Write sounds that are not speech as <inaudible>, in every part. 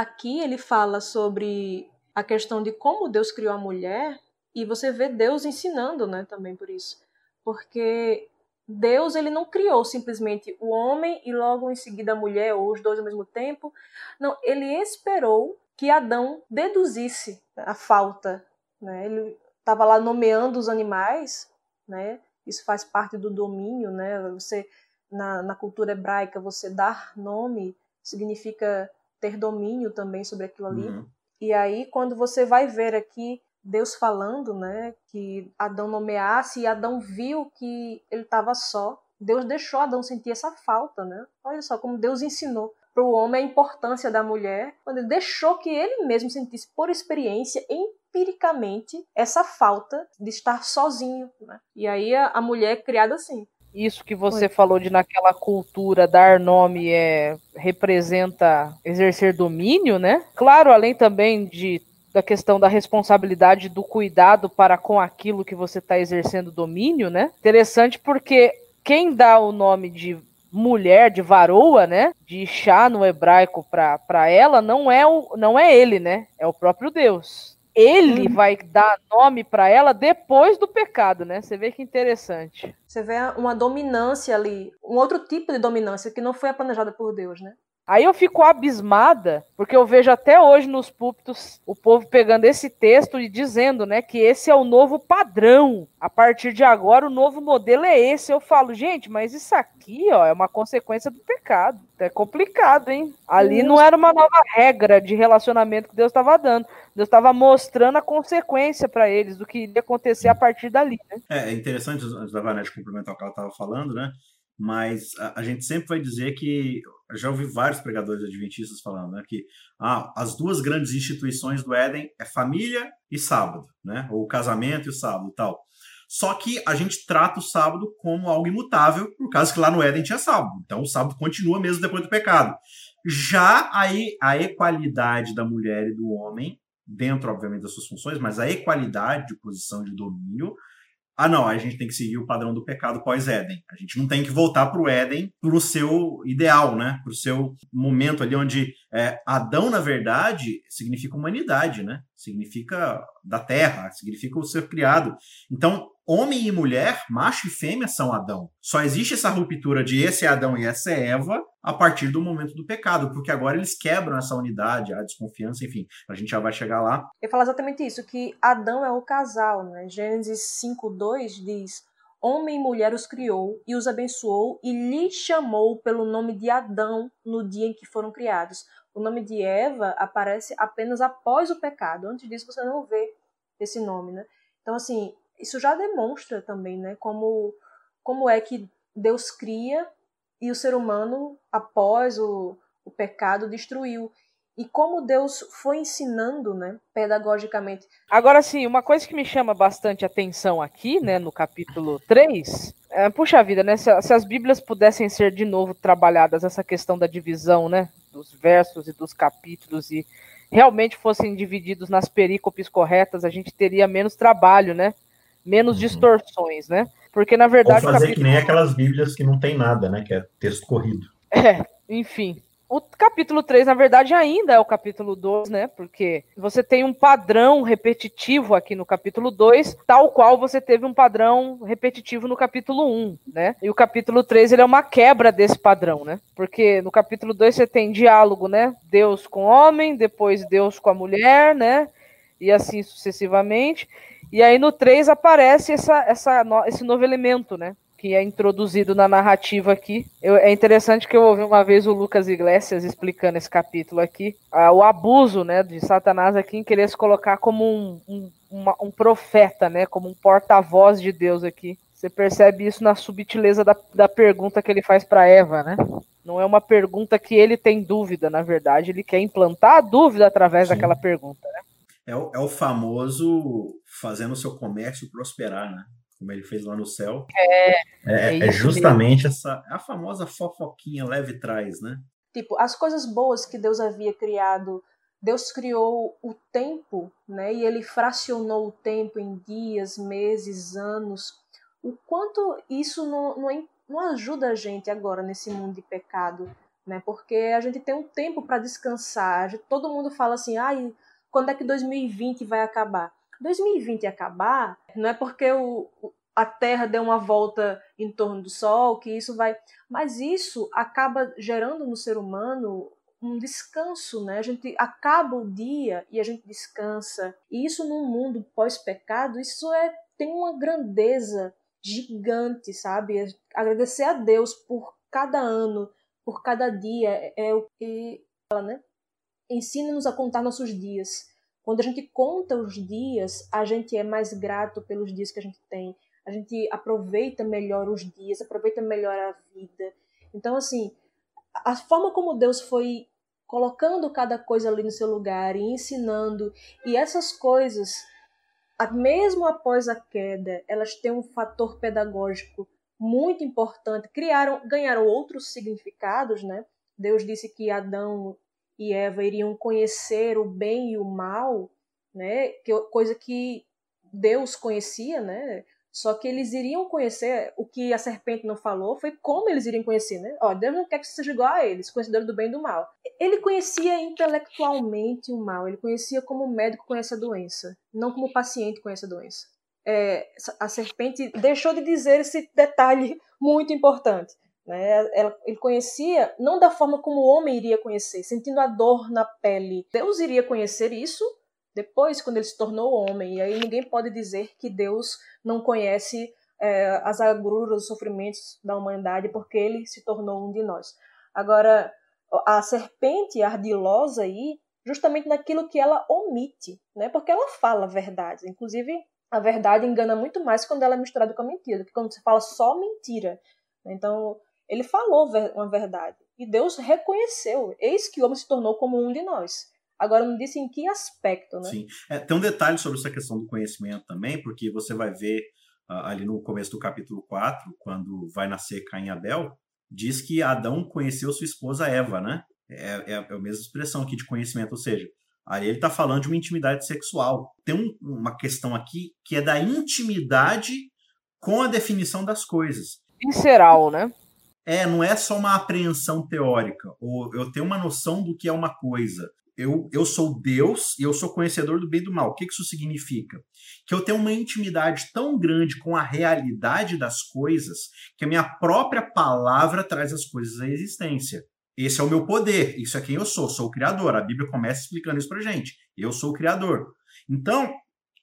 aqui ele fala sobre a questão de como Deus criou a mulher e você vê Deus ensinando, né, também por isso. Porque Deus ele não criou simplesmente o homem e logo em seguida a mulher ou os dois ao mesmo tempo. Não, ele esperou que Adão deduzisse a falta, né? Ele estava lá nomeando os animais, né? Isso faz parte do domínio, né? Você na, na cultura hebraica você dar nome significa ter domínio também sobre aquilo ali. Uhum. E aí quando você vai ver aqui Deus falando, né, que Adão nomeasse e Adão viu que ele estava só. Deus deixou Adão sentir essa falta, né? Olha só como Deus ensinou para o homem a importância da mulher, quando ele deixou que ele mesmo sentisse por experiência, empiricamente, essa falta de estar sozinho. Né? E aí a, a mulher é criada assim. Isso que você Oi. falou de naquela cultura dar nome é representa exercer domínio, né? Claro, além também de da questão da responsabilidade do cuidado para com aquilo que você está exercendo domínio, né? Interessante porque quem dá o nome de mulher, de varoa, né? De chá no hebraico para ela, não é, o, não é ele, né? É o próprio Deus. Ele uhum. vai dar nome para ela depois do pecado, né? Você vê que interessante. Você vê uma dominância ali, um outro tipo de dominância que não foi planejada por Deus, né? Aí eu fico abismada, porque eu vejo até hoje nos púlpitos o povo pegando esse texto e dizendo, né, que esse é o novo padrão. A partir de agora o novo modelo é esse. Eu falo, gente, mas isso aqui, ó, é uma consequência do pecado. É complicado, hein? Ali não era uma nova regra de relacionamento que Deus estava dando. Deus estava mostrando a consequência para eles do que iria acontecer a partir dali, né? É, é interessante, antes da Vanessa complementar o que ela estava falando, né? Mas a, a gente sempre vai dizer que já ouvi vários pregadores adventistas falando né, que ah, as duas grandes instituições do Éden é família e sábado, né? Ou casamento e o sábado tal. Só que a gente trata o sábado como algo imutável, por causa que lá no Éden tinha sábado. Então o sábado continua mesmo depois do pecado. Já aí a equalidade da mulher e do homem, dentro, obviamente, das suas funções, mas a equalidade de posição de domínio ah, não, a gente tem que seguir o padrão do pecado pós-Éden. A gente não tem que voltar para o Éden para o seu ideal, né? Para o seu momento ali onde é, Adão, na verdade, significa humanidade, né? Significa da terra, significa o ser criado. Então, homem e mulher, macho e fêmea são Adão. Só existe essa ruptura de esse é Adão e essa é Eva a partir do momento do pecado, porque agora eles quebram essa unidade, a desconfiança, enfim, a gente já vai chegar lá. Ele fala exatamente isso, que Adão é o casal, né? Gênesis 5:2 diz: Homem e mulher os criou e os abençoou e lhe chamou pelo nome de Adão no dia em que foram criados. O nome de Eva aparece apenas após o pecado. Antes disso você não vê esse nome, né? Então assim, isso já demonstra também, né, como, como é que Deus cria e o ser humano, após o, o pecado, destruiu. E como Deus foi ensinando, né, pedagogicamente. Agora sim, uma coisa que me chama bastante atenção aqui, né, no capítulo 3, é, puxa vida, né, se, se, as Bíblias pudessem ser de novo trabalhadas, essa questão da divisão, né, dos versos e dos capítulos, e realmente fossem divididos nas perícopes corretas, a gente teria menos trabalho, né, menos uhum. distorções, né? Porque na verdade. Ou fazer capítulo... que nem aquelas Bíblias que não tem nada, né? Que é texto corrido. É, enfim. O capítulo 3, na verdade, ainda é o capítulo 2, né? Porque você tem um padrão repetitivo aqui no capítulo 2, tal qual você teve um padrão repetitivo no capítulo 1, né? E o capítulo 3, ele é uma quebra desse padrão, né? Porque no capítulo 2 você tem diálogo, né? Deus com o homem, depois Deus com a mulher, né? E assim sucessivamente. E aí no 3 aparece essa, essa, esse novo elemento, né? Que é introduzido na narrativa aqui. Eu, é interessante que eu ouvi uma vez o Lucas Iglesias explicando esse capítulo aqui. Ah, o abuso né, de Satanás aqui em querer se colocar como um, um, uma, um profeta, né? Como um porta-voz de Deus aqui. Você percebe isso na subtileza da, da pergunta que ele faz para Eva, né? Não é uma pergunta que ele tem dúvida, na verdade, ele quer implantar a dúvida através Sim. daquela pergunta, né? É o, é o famoso fazendo o seu comércio prosperar, né? Como ele fez lá no céu. É, é, é, é justamente mesmo. essa a famosa fofoquinha leve trás, né? Tipo, as coisas boas que Deus havia criado, Deus criou o tempo, né? E ele fracionou o tempo em dias, meses, anos. O quanto isso não, não, é, não ajuda a gente agora nesse mundo de pecado, né? Porque a gente tem um tempo para descansar. Todo mundo fala assim, ai, quando é que 2020 vai acabar? 2020 acabar não é porque o, a Terra deu uma volta em torno do Sol que isso vai, mas isso acaba gerando no ser humano um descanso, né? A gente acaba o dia e a gente descansa. E isso num mundo pós-pecado, isso é tem uma grandeza gigante, sabe? Agradecer a Deus por cada ano, por cada dia, é, é o que fala, né? Ensina-nos a contar nossos dias. Quando a gente conta os dias, a gente é mais grato pelos dias que a gente tem. A gente aproveita melhor os dias, aproveita melhor a vida. Então, assim, a forma como Deus foi colocando cada coisa ali no seu lugar e ensinando, e essas coisas, mesmo após a queda, elas têm um fator pedagógico muito importante, criaram, ganharam outros significados, né? Deus disse que Adão e Eva iriam conhecer o bem e o mal, né? Que, coisa que Deus conhecia, né? Só que eles iriam conhecer o que a serpente não falou, foi como eles iriam conhecer, né? Ó, Deus não quer que você seja igual a eles, conhecedor do bem e do mal. Ele conhecia intelectualmente o mal, ele conhecia como o médico conhece a doença, não como o paciente conhece a doença. É, a serpente deixou de dizer esse detalhe <laughs> muito importante. Né? ele conhecia não da forma como o homem iria conhecer, sentindo a dor na pele. Deus iria conhecer isso depois, quando ele se tornou homem. E aí ninguém pode dizer que Deus não conhece é, as agruras, os sofrimentos da humanidade, porque ele se tornou um de nós. Agora, a serpente ardilosa aí, justamente naquilo que ela omite, né? porque ela fala verdades. Inclusive, a verdade engana muito mais quando ela é misturada com a mentira, do que quando você fala só mentira. Então, ele falou uma verdade. E Deus reconheceu. Eis que o homem se tornou como um de nós. Agora não disse em que aspecto, né? Sim. É, tem um detalhe sobre essa questão do conhecimento também, porque você vai ver uh, ali no começo do capítulo 4, quando vai nascer Caim e Abel, diz que Adão conheceu sua esposa Eva, né? É, é, é a mesma expressão aqui de conhecimento, ou seja, aí ele está falando de uma intimidade sexual. Tem um, uma questão aqui que é da intimidade com a definição das coisas. Visceral, né? É, não é só uma apreensão teórica, ou eu tenho uma noção do que é uma coisa eu, eu sou Deus e eu sou conhecedor do bem e do mal. O que isso significa? Que eu tenho uma intimidade tão grande com a realidade das coisas que a minha própria palavra traz as coisas à existência. Esse é o meu poder, isso é quem eu sou, sou o Criador. A Bíblia começa explicando isso pra gente. Eu sou o Criador. Então,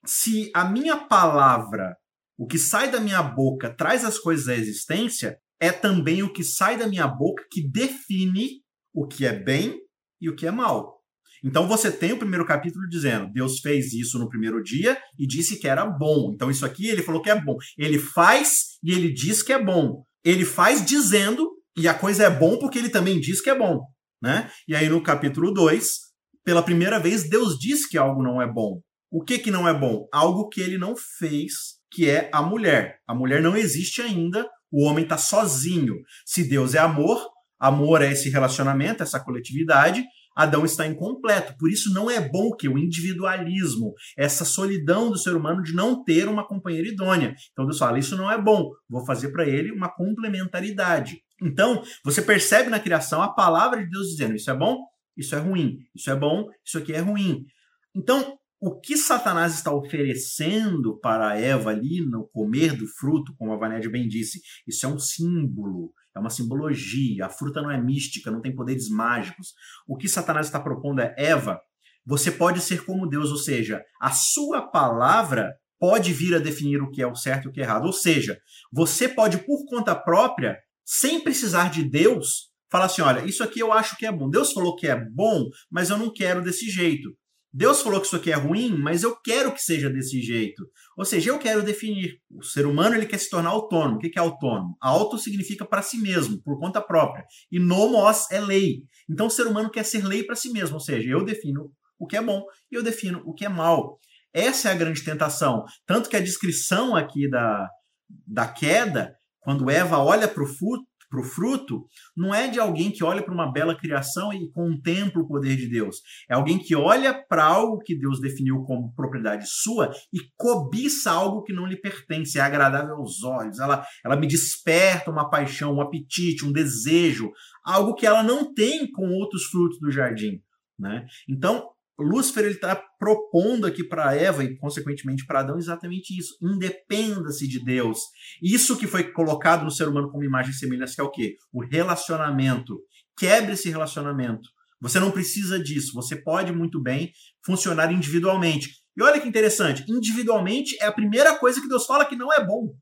se a minha palavra, o que sai da minha boca, traz as coisas à existência, é também o que sai da minha boca que define o que é bem e o que é mal. Então você tem o primeiro capítulo dizendo: Deus fez isso no primeiro dia e disse que era bom. Então isso aqui ele falou que é bom. Ele faz e ele diz que é bom. Ele faz dizendo e a coisa é bom porque ele também diz que é bom, né? E aí no capítulo 2, pela primeira vez Deus diz que algo não é bom. O que que não é bom? Algo que ele não fez, que é a mulher. A mulher não existe ainda, o homem está sozinho. Se Deus é amor, amor é esse relacionamento, essa coletividade, Adão está incompleto. Por isso não é bom que o individualismo, essa solidão do ser humano de não ter uma companheira idônea. Então Deus fala, isso não é bom, vou fazer para ele uma complementaridade. Então, você percebe na criação a palavra de Deus dizendo, isso é bom, isso é ruim, isso é bom, isso aqui é ruim. Então, o que Satanás está oferecendo para Eva ali no comer do fruto, como a Vanessa bem disse, isso é um símbolo, é uma simbologia. A fruta não é mística, não tem poderes mágicos. O que Satanás está propondo é: Eva, você pode ser como Deus, ou seja, a sua palavra pode vir a definir o que é o certo e o que é errado. Ou seja, você pode, por conta própria, sem precisar de Deus, falar assim: olha, isso aqui eu acho que é bom. Deus falou que é bom, mas eu não quero desse jeito. Deus falou que isso aqui é ruim, mas eu quero que seja desse jeito. Ou seja, eu quero definir. O ser humano ele quer se tornar autônomo. O que é autônomo? Auto significa para si mesmo, por conta própria. E nomos é lei. Então o ser humano quer ser lei para si mesmo. Ou seja, eu defino o que é bom e eu defino o que é mal. Essa é a grande tentação. Tanto que a descrição aqui da, da queda, quando Eva olha para o fruto, para o fruto, não é de alguém que olha para uma bela criação e contempla o poder de Deus. É alguém que olha para algo que Deus definiu como propriedade sua e cobiça algo que não lhe pertence, é agradável aos olhos. Ela, ela me desperta uma paixão, um apetite, um desejo, algo que ela não tem com outros frutos do jardim. Né? Então, Lúcifer ele está propondo aqui para Eva e consequentemente para Adão exatamente isso. Independa-se de Deus. Isso que foi colocado no ser humano como imagem e semelhança que é o quê? O relacionamento. Quebre esse relacionamento. Você não precisa disso. Você pode muito bem funcionar individualmente. E olha que interessante, individualmente é a primeira coisa que Deus fala que não é bom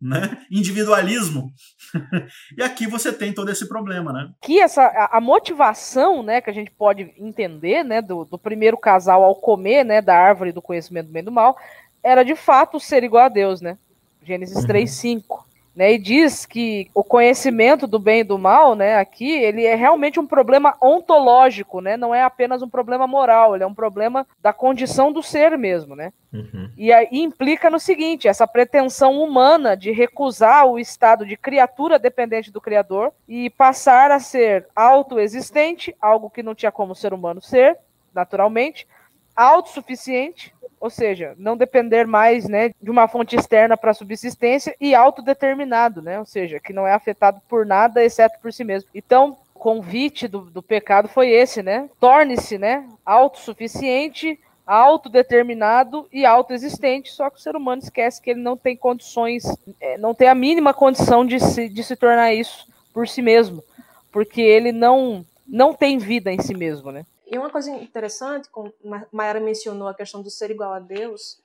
né? Individualismo. <laughs> e aqui você tem todo esse problema, né? Que essa a, a, motivação, né, que a gente pode entender, né, do, do primeiro casal ao comer, né, da árvore do conhecimento do bem e do mal, era de fato ser igual a Deus, né? Gênesis uhum. 3, 5. Né, e diz que o conhecimento do bem e do mal, né, aqui, ele é realmente um problema ontológico, né, não é apenas um problema moral, ele é um problema da condição do ser mesmo, né. Uhum. E aí implica no seguinte, essa pretensão humana de recusar o estado de criatura dependente do Criador e passar a ser autoexistente, algo que não tinha como o ser humano ser, naturalmente, autossuficiente, ou seja, não depender mais né, de uma fonte externa para subsistência e autodeterminado, né, ou seja, que não é afetado por nada exceto por si mesmo. Então, o convite do, do pecado foi esse, né? Torne-se né, autossuficiente, autodeterminado e autoexistente, só que o ser humano esquece que ele não tem condições, é, não tem a mínima condição de se, de se tornar isso por si mesmo, porque ele não, não tem vida em si mesmo, né? E uma coisa interessante, como Mayara mencionou a questão do ser igual a Deus,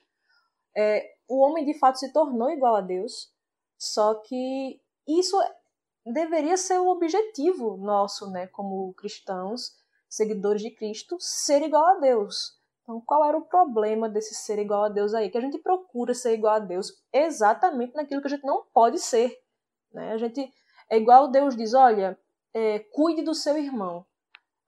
é, o homem de fato se tornou igual a Deus, só que isso deveria ser o objetivo nosso, né, como cristãos, seguidores de Cristo, ser igual a Deus. Então, qual era o problema desse ser igual a Deus aí? Que a gente procura ser igual a Deus exatamente naquilo que a gente não pode ser. Né? A gente é igual Deus diz: olha, é, cuide do seu irmão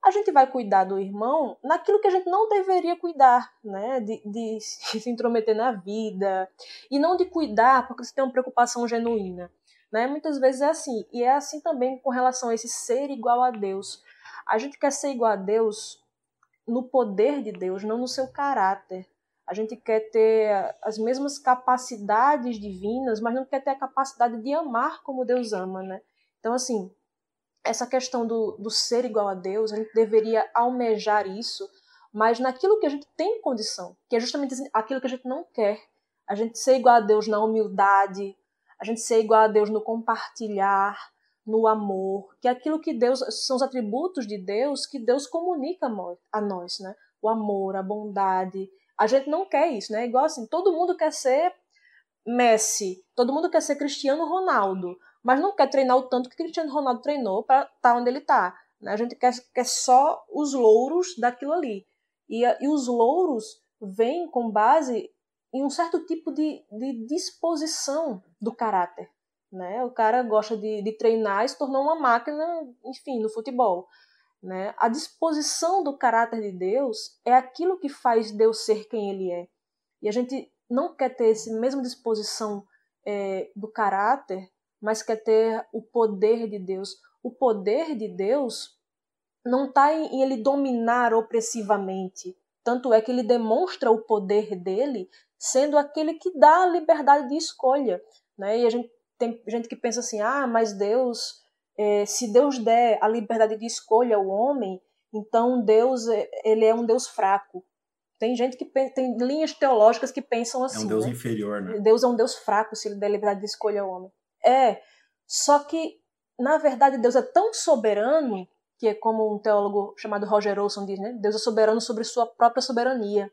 a gente vai cuidar do irmão naquilo que a gente não deveria cuidar, né? De, de <laughs> se intrometer na vida. E não de cuidar porque você tem uma preocupação genuína. Né? Muitas vezes é assim. E é assim também com relação a esse ser igual a Deus. A gente quer ser igual a Deus no poder de Deus, não no seu caráter. A gente quer ter as mesmas capacidades divinas, mas não quer ter a capacidade de amar como Deus ama, né? Então, assim, essa questão do, do ser igual a Deus, a gente deveria almejar isso, mas naquilo que a gente tem condição, que é justamente aquilo que a gente não quer. A gente ser igual a Deus na humildade, a gente ser igual a Deus no compartilhar, no amor, que é aquilo que Deus são os atributos de Deus que Deus comunica a nós, né? O amor, a bondade. A gente não quer isso, né? Igual assim, todo mundo quer ser Messi, todo mundo quer ser Cristiano Ronaldo, mas não quer treinar o tanto que Cristiano Ronaldo treinou para estar tá onde ele está. Né? A gente quer, quer só os louros daquilo ali. E, e os louros vêm com base em um certo tipo de, de disposição do caráter. Né? O cara gosta de, de treinar e se tornou uma máquina, enfim, no futebol. Né? A disposição do caráter de Deus é aquilo que faz Deus ser quem ele é. E a gente não quer ter essa mesma disposição é, do caráter mas quer ter o poder de Deus. O poder de Deus não está em ele dominar opressivamente. Tanto é que ele demonstra o poder dele sendo aquele que dá a liberdade de escolha. Né? E a gente tem gente que pensa assim: ah, mas Deus, é, se Deus der a liberdade de escolha ao homem, então Deus é, ele é um Deus fraco. Tem gente que tem linhas teológicas que pensam assim. É um assim, Deus né? inferior, né? Deus é um Deus fraco se ele der liberdade de escolha ao homem. É, só que, na verdade, Deus é tão soberano, que é como um teólogo chamado Roger Olson diz, né? Deus é soberano sobre sua própria soberania.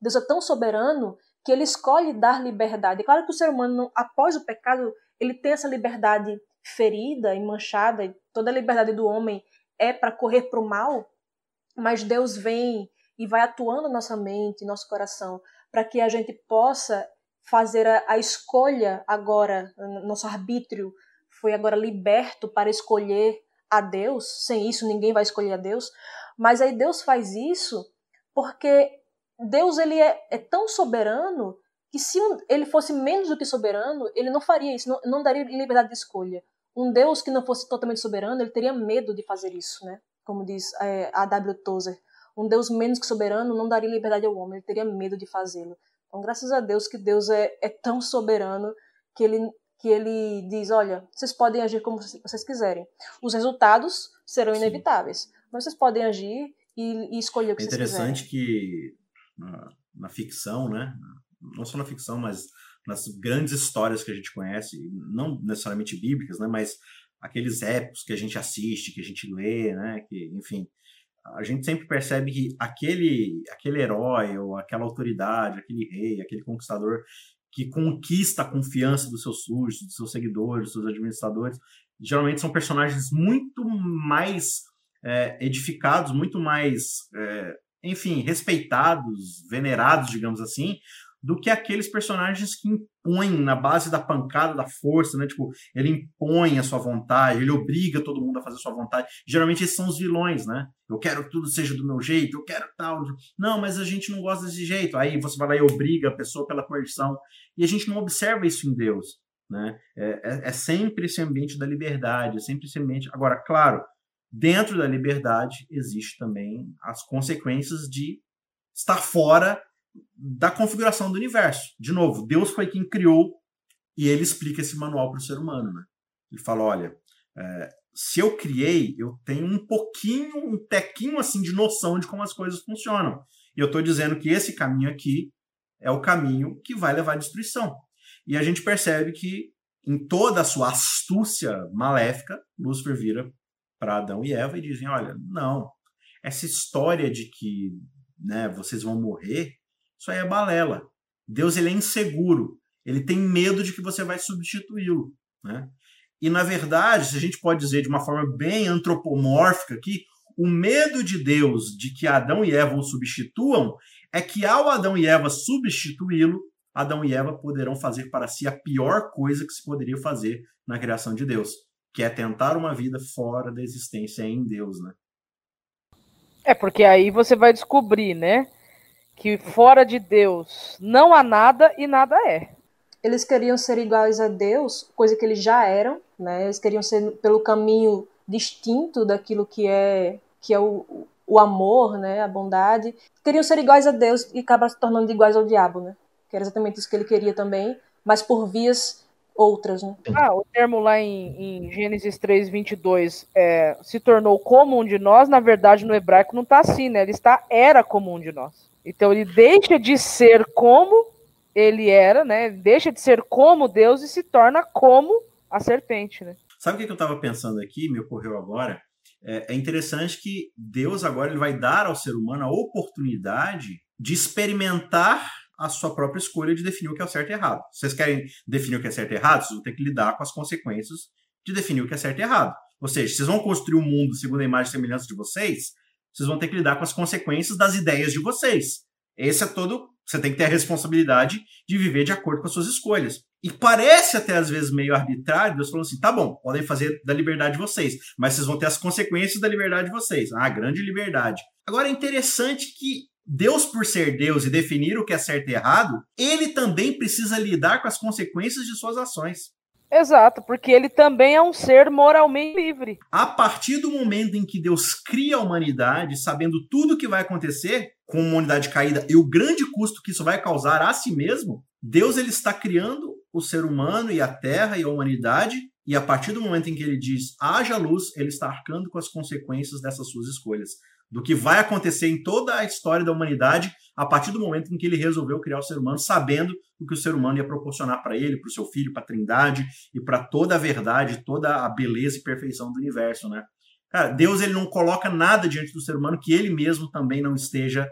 Deus é tão soberano que ele escolhe dar liberdade. É claro que o ser humano, após o pecado, ele tem essa liberdade ferida e manchada, e toda a liberdade do homem é para correr para o mal, mas Deus vem e vai atuando nossa mente, nosso coração, para que a gente possa fazer a, a escolha agora, nosso arbítrio foi agora liberto para escolher a Deus. Sem isso, ninguém vai escolher a Deus. Mas aí Deus faz isso porque Deus ele é, é tão soberano que se ele fosse menos do que soberano, ele não faria isso, não, não daria liberdade de escolha. Um Deus que não fosse totalmente soberano, ele teria medo de fazer isso, né? Como diz é, A. W. Tozer. Um Deus menos que soberano não daria liberdade ao homem, ele teria medo de fazê-lo. Então, graças a Deus que Deus é, é tão soberano que ele, que ele diz: olha, vocês podem agir como vocês quiserem. Os resultados serão inevitáveis, Sim. mas vocês podem agir e, e escolher o que é vocês quiserem. É interessante que na, na, ficção, né? Não só na ficção, mas nas grandes histórias que a gente conhece, não necessariamente bíblicas, né? Mas aqueles épicos que a gente assiste, que a gente lê, né? Que, enfim, a gente sempre percebe que aquele, aquele herói ou aquela autoridade, aquele rei, aquele conquistador que conquista a confiança dos seus súditos, dos seus seguidores, dos seus administradores, geralmente são personagens muito mais é, edificados, muito mais, é, enfim, respeitados, venerados, digamos assim, do que aqueles personagens que impõem na base da pancada, da força, né? Tipo, ele impõe a sua vontade, ele obriga todo mundo a fazer a sua vontade. Geralmente esses são os vilões, né? Eu quero que tudo seja do meu jeito, eu quero tal. Não, mas a gente não gosta desse jeito. Aí você vai lá e obriga a pessoa pela coerção. E a gente não observa isso em Deus, né? É, é, é sempre esse ambiente da liberdade, é sempre esse ambiente. Agora, claro, dentro da liberdade existe também as consequências de estar fora da configuração do universo. De novo, Deus foi quem criou e ele explica esse manual para o ser humano. Né? Ele fala: olha, é, se eu criei, eu tenho um pouquinho, um tequinho assim de noção de como as coisas funcionam. E eu estou dizendo que esse caminho aqui é o caminho que vai levar à destruição. E a gente percebe que, em toda a sua astúcia maléfica, Lúcifer vira para Adão e Eva e dizem: olha, não, essa história de que né, vocês vão morrer isso aí é balela. Deus ele é inseguro. Ele tem medo de que você vai substituí-lo. Né? E, na verdade, se a gente pode dizer de uma forma bem antropomórfica aqui, o medo de Deus de que Adão e Eva o substituam é que, ao Adão e Eva substituí-lo, Adão e Eva poderão fazer para si a pior coisa que se poderia fazer na criação de Deus, que é tentar uma vida fora da existência em Deus, né? É, porque aí você vai descobrir, né? Que fora de Deus não há nada e nada é. Eles queriam ser iguais a Deus, coisa que eles já eram, né? Eles queriam ser pelo caminho distinto daquilo que é que é o, o amor, né, a bondade. Queriam ser iguais a Deus e acabar se tornando iguais ao diabo, né? Que era exatamente isso que ele queria também, mas por vias outras, né? Ah, o termo lá em, em Gênesis 3, 22 é, se tornou como um de nós, na verdade no hebraico não está assim, né? Ele está era como um de nós. Então ele deixa de ser como ele era, né? Deixa de ser como Deus e se torna como a serpente, né? Sabe o que eu estava pensando aqui? Me ocorreu agora. É, é interessante que Deus agora ele vai dar ao ser humano a oportunidade de experimentar a sua própria escolha de definir o que é certo e errado. Vocês querem definir o que é certo e errado? Vocês vão ter que lidar com as consequências de definir o que é certo e errado. Ou seja, vocês vão construir um mundo segundo a imagem e semelhança de vocês, vocês vão ter que lidar com as consequências das ideias de vocês. Esse é todo. Você tem que ter a responsabilidade de viver de acordo com as suas escolhas. E parece até às vezes meio arbitrário, Deus falando assim: tá bom, podem fazer da liberdade de vocês, mas vocês vão ter as consequências da liberdade de vocês. Ah, grande liberdade. Agora é interessante que Deus, por ser Deus e definir o que é certo e errado, ele também precisa lidar com as consequências de suas ações. Exato, porque ele também é um ser moralmente livre. A partir do momento em que Deus cria a humanidade, sabendo tudo o que vai acontecer com a humanidade caída e o grande custo que isso vai causar a si mesmo, Deus ele está criando o ser humano e a terra e a humanidade, e a partir do momento em que ele diz haja luz, ele está arcando com as consequências dessas suas escolhas do que vai acontecer em toda a história da humanidade a partir do momento em que ele resolveu criar o ser humano, sabendo o que o ser humano ia proporcionar para ele, para o seu filho, para a Trindade e para toda a verdade, toda a beleza e perfeição do universo, né? Cara, Deus ele não coloca nada diante do ser humano que ele mesmo também não esteja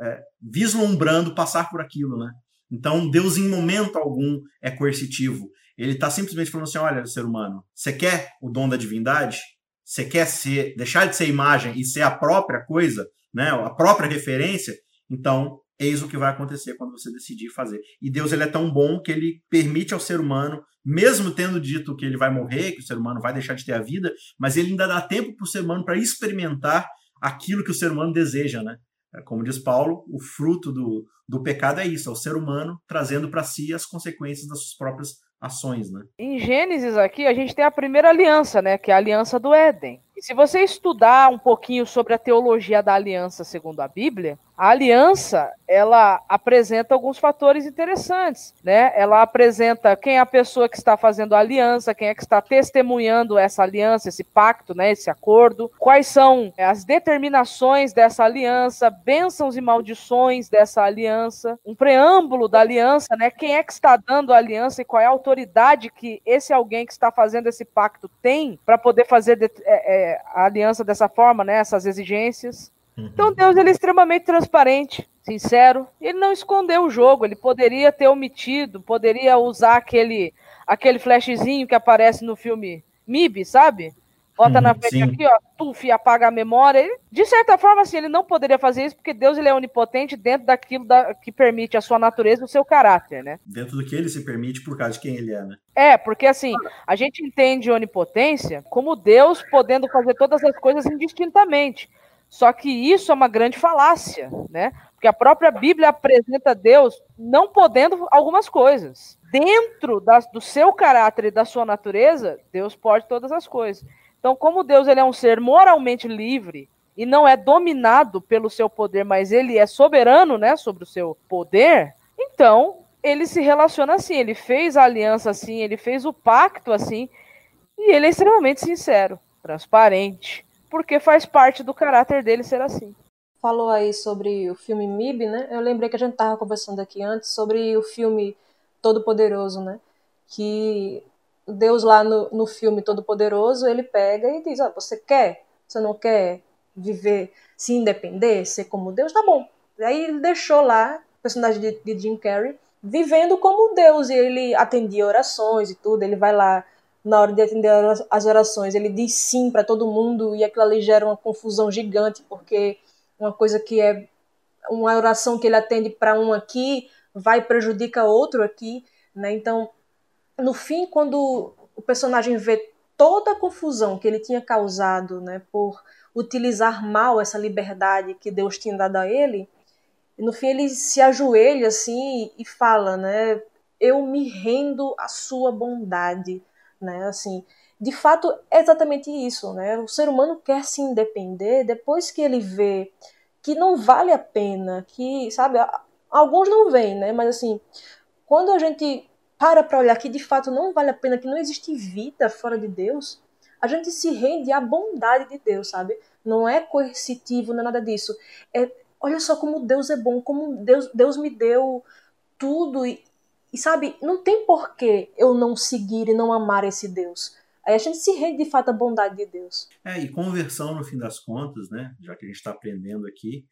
é, vislumbrando passar por aquilo, né? Então Deus em momento algum é coercitivo. Ele está simplesmente falando assim: olha, ser humano, você quer o dom da divindade? você quer ser, deixar de ser imagem e ser a própria coisa, né, a própria referência, então eis o que vai acontecer quando você decidir fazer. E Deus ele é tão bom que ele permite ao ser humano, mesmo tendo dito que ele vai morrer, que o ser humano vai deixar de ter a vida, mas ele ainda dá tempo para o ser humano para experimentar aquilo que o ser humano deseja, né? É, como diz Paulo, o fruto do, do pecado é isso, é o ser humano trazendo para si as consequências das suas próprias ações, né? Em Gênesis aqui a gente tem a primeira aliança, né, que é a aliança do Éden. Se você estudar um pouquinho sobre a teologia da aliança segundo a Bíblia, a aliança, ela apresenta alguns fatores interessantes, né? Ela apresenta quem é a pessoa que está fazendo a aliança, quem é que está testemunhando essa aliança, esse pacto, né, esse acordo, quais são as determinações dessa aliança, bênçãos e maldições dessa aliança, um preâmbulo da aliança, né? Quem é que está dando a aliança e qual é a autoridade que esse alguém que está fazendo esse pacto tem para poder fazer de, é, é, a aliança dessa forma, né? Essas exigências. Uhum. Então Deus ele é extremamente transparente, sincero. Ele não escondeu o jogo. Ele poderia ter omitido, poderia usar aquele aquele flashzinho que aparece no filme MIB, sabe? Bota uhum, na frente sim. aqui, ó, tuf, apaga a memória. Ele, de certa forma, assim, ele não poderia fazer isso porque Deus ele é onipotente dentro daquilo da, que permite a sua natureza e o seu caráter, né? Dentro do que ele se permite por causa de quem ele é, né? É, porque assim, a gente entende onipotência como Deus podendo fazer todas as coisas indistintamente. Só que isso é uma grande falácia, né? Porque a própria Bíblia apresenta Deus não podendo algumas coisas. Dentro da, do seu caráter e da sua natureza, Deus pode todas as coisas. Então, como Deus ele é um ser moralmente livre e não é dominado pelo seu poder, mas ele é soberano, né, sobre o seu poder, então ele se relaciona assim, ele fez a aliança assim, ele fez o pacto assim, e ele é extremamente sincero, transparente porque faz parte do caráter dele ser assim. Falou aí sobre o filme MIB, né? Eu lembrei que a gente estava conversando aqui antes sobre o filme Todo Poderoso, né? Que Deus lá no, no filme Todo Poderoso, ele pega e diz, ah, você quer? Você não quer viver, se independer, ser como Deus? Tá bom. Aí ele deixou lá o personagem de, de Jim Carrey vivendo como Deus, e ele atendia orações e tudo, ele vai lá na hora de atender as orações, ele diz sim para todo mundo e aquilo ali gera uma confusão gigante, porque uma coisa que é uma oração que ele atende para um aqui vai prejudicar outro aqui, né? Então, no fim, quando o personagem vê toda a confusão que ele tinha causado, né, por utilizar mal essa liberdade que Deus tinha dado a ele, no fim ele se ajoelha assim e fala, né, eu me rendo à sua bondade né? Assim, de fato é exatamente isso, né? O ser humano quer se independer depois que ele vê que não vale a pena, que, sabe, alguns não veem, né? Mas assim, quando a gente para para olhar que de fato não vale a pena, que não existe vida fora de Deus, a gente se rende à bondade de Deus, sabe? Não é coercitivo, não é nada disso. É, olha só como Deus é bom, como Deus, Deus me deu tudo e, e sabe, não tem porquê eu não seguir e não amar esse Deus. Aí a gente se rende de fato à bondade de Deus. É, e conversão, no fim das contas, né? Já que a gente está aprendendo aqui,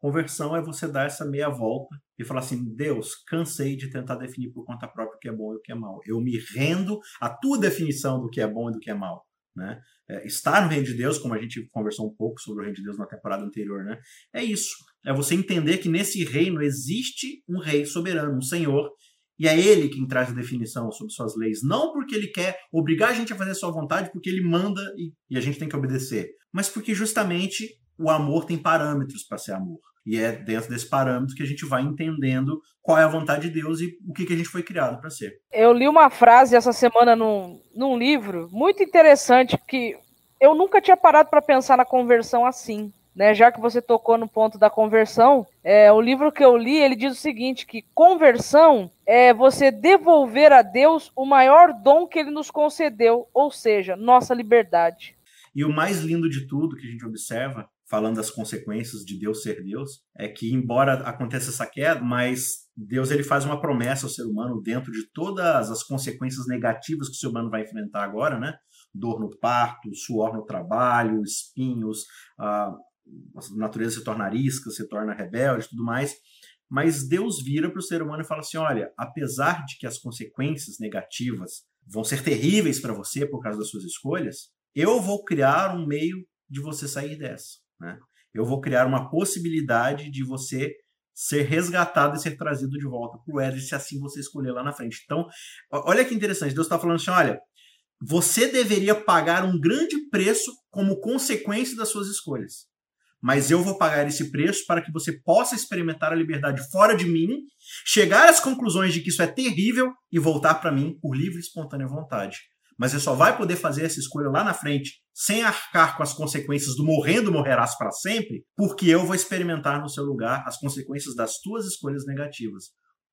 conversão é você dar essa meia volta e falar assim: Deus, cansei de tentar definir por conta própria o que é bom e o que é mal. Eu me rendo à tua definição do que é bom e do que é mal. Né? É, estar no reino de Deus, como a gente conversou um pouco sobre o reino de Deus na temporada anterior, né? É isso. É você entender que nesse reino existe um rei soberano, um senhor e é ele quem traz a definição sobre suas leis. Não porque ele quer obrigar a gente a fazer a sua vontade, porque ele manda e, e a gente tem que obedecer. Mas porque justamente o amor tem parâmetros para ser amor. E é dentro desse parâmetro que a gente vai entendendo qual é a vontade de Deus e o que, que a gente foi criado para ser. Eu li uma frase essa semana num, num livro muito interessante que eu nunca tinha parado para pensar na conversão assim né, já que você tocou no ponto da conversão, é, o livro que eu li, ele diz o seguinte, que conversão é você devolver a Deus o maior dom que ele nos concedeu, ou seja, nossa liberdade. E o mais lindo de tudo que a gente observa, falando das consequências de Deus ser Deus, é que embora aconteça essa queda, mas Deus ele faz uma promessa ao ser humano dentro de todas as consequências negativas que o ser humano vai enfrentar agora, né? Dor no parto, suor no trabalho, espinhos, a natureza se torna arisca, se torna rebelde tudo mais. Mas Deus vira para o ser humano e fala assim: olha, apesar de que as consequências negativas vão ser terríveis para você por causa das suas escolhas, eu vou criar um meio de você sair dessa. Né? Eu vou criar uma possibilidade de você ser resgatado e ser trazido de volta para o Éden, se assim você escolher lá na frente. Então, olha que interessante, Deus está falando assim: olha, você deveria pagar um grande preço como consequência das suas escolhas. mas eu vou pagar esse preço para que você possa experimentar a liberdade fora de mim, chegar às conclusões de que isso é terrível e voltar para mim por livre e espontânea vontade. Mas você só vai poder fazer essa escolha lá na frente, sem arcar com as consequências do morrendo morrerás para sempre, porque eu vou experimentar no seu lugar as consequências das tuas escolhas negativas.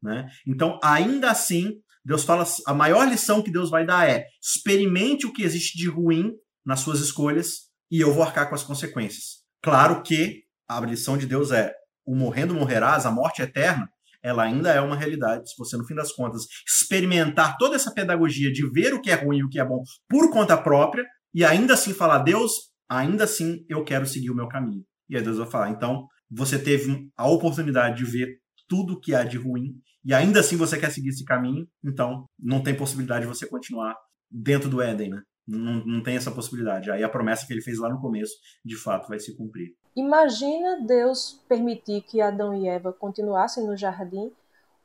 Né? Então, ainda assim, Deus fala, a maior lição que Deus vai dar é: experimente o que existe de ruim nas suas escolhas e eu vou arcar com as consequências. Claro que a lição de Deus é: o morrendo morrerás, a morte eterna, ela ainda é uma realidade. Se você, no fim das contas, experimentar toda essa pedagogia de ver o que é ruim e o que é bom por conta própria, e ainda assim falar, Deus, ainda assim eu quero seguir o meu caminho. E aí Deus vai falar, então, você teve a oportunidade de ver tudo que há de ruim, e ainda assim você quer seguir esse caminho, então não tem possibilidade de você continuar dentro do Éden, né? Não, não tem essa possibilidade. Aí a promessa que ele fez lá no começo, de fato, vai se cumprir. Imagina Deus permitir que Adão e Eva continuassem no jardim,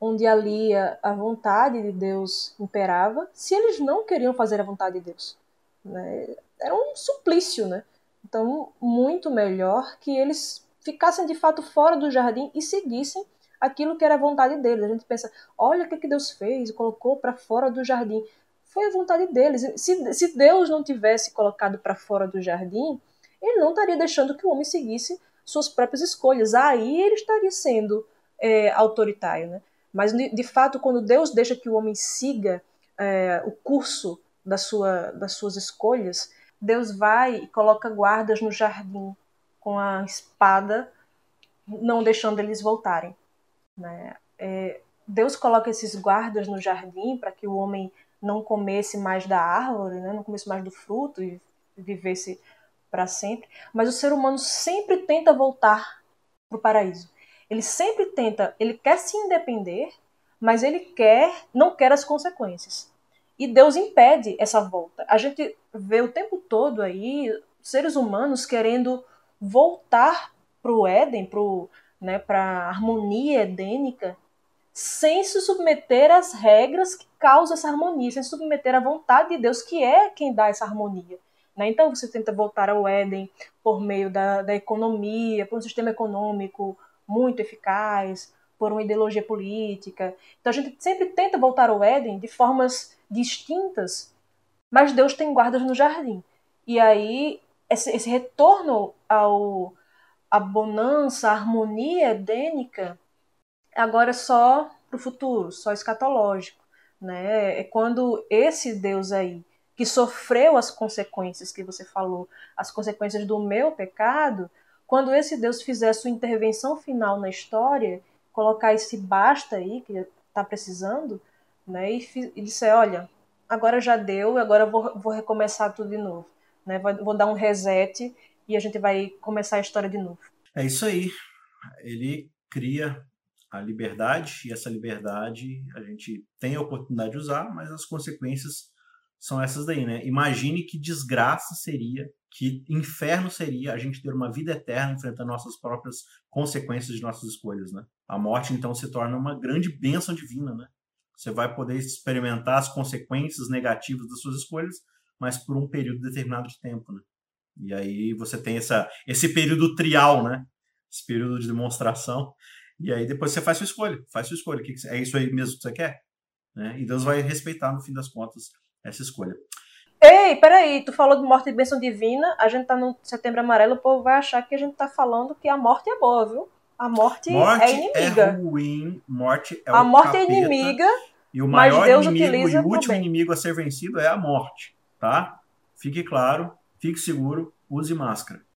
onde ali a vontade de Deus imperava, se eles não queriam fazer a vontade de Deus. Né? Era um suplício, né? Então, muito melhor que eles ficassem de fato fora do jardim e seguissem aquilo que era a vontade deles. A gente pensa, olha o que, que Deus fez, colocou para fora do jardim. Foi a vontade deles. Se, se Deus não tivesse colocado para fora do jardim, ele não estaria deixando que o homem seguisse suas próprias escolhas. Aí ele estaria sendo é, autoritário. Né? Mas, de, fato, quando Deus deixa que o homem siga é, o curso da sua, das suas escolhas, Deus vai e coloca guardas no jardim com a espada, não deixando eles voltarem. Né? É, Deus coloca esses guardas no jardim para que o homem não comesse mais da árvore, né? não comesse mais do fruto e vivesse para sempre. Mas o ser humano sempre tenta voltar para o paraíso. Ele sempre tenta, ele quer se independer, mas ele quer, não quer as consequências. E Deus impede essa volta. A gente vê o tempo todo aí seres humanos querendo voltar para o Éden, para né, a harmonia edênica, sem se submeter às regras que causam essa harmonia, sem se submeter à vontade de Deus, que é quem dá essa harmonia. Né? Então você tenta voltar ao Éden por meio da, da economia, por um sistema econômico muito eficaz, por uma ideologia política. Então a gente sempre tenta voltar ao Éden de formas distintas, mas Deus tem guardas no jardim. E aí esse, esse retorno ao a bonança, a harmonia edênica, agora é só para o futuro, só escatológico. Né? É quando esse Deus aí, que sofreu as consequências que você falou, as consequências do meu pecado, quando esse Deus fizer sua intervenção final na história, colocar esse basta aí que está precisando, né, e, e disser, olha, agora já deu, agora vou, vou recomeçar tudo de novo. Né, vou dar um reset e a gente vai começar a história de novo. É isso aí. Ele cria a liberdade e essa liberdade a gente tem a oportunidade de usar, mas as consequências são essas daí, né? Imagine que desgraça seria, que inferno seria a gente ter uma vida eterna enfrentando nossas próprias consequências de nossas escolhas, né? A morte então se torna uma grande bênção divina, né? Você vai poder experimentar as consequências negativas das suas escolhas, mas por um período determinado de tempo, né? E aí você tem essa, esse período trial, né? Esse período de demonstração. E aí depois você faz sua escolha. Faz sua escolha. É isso aí mesmo que você quer? Né? E Deus vai respeitar, no fim das contas, essa escolha. Ei, peraí, tu falou de morte e bênção divina, a gente tá no setembro amarelo, o povo vai achar que a gente tá falando que a morte é boa, viu? A morte, morte é inimiga. É ruim, morte é A morte capeta, é inimiga. E o maior inimigo e o último inimigo a ser vencido é a morte, tá? Fique claro, fique seguro, use máscara.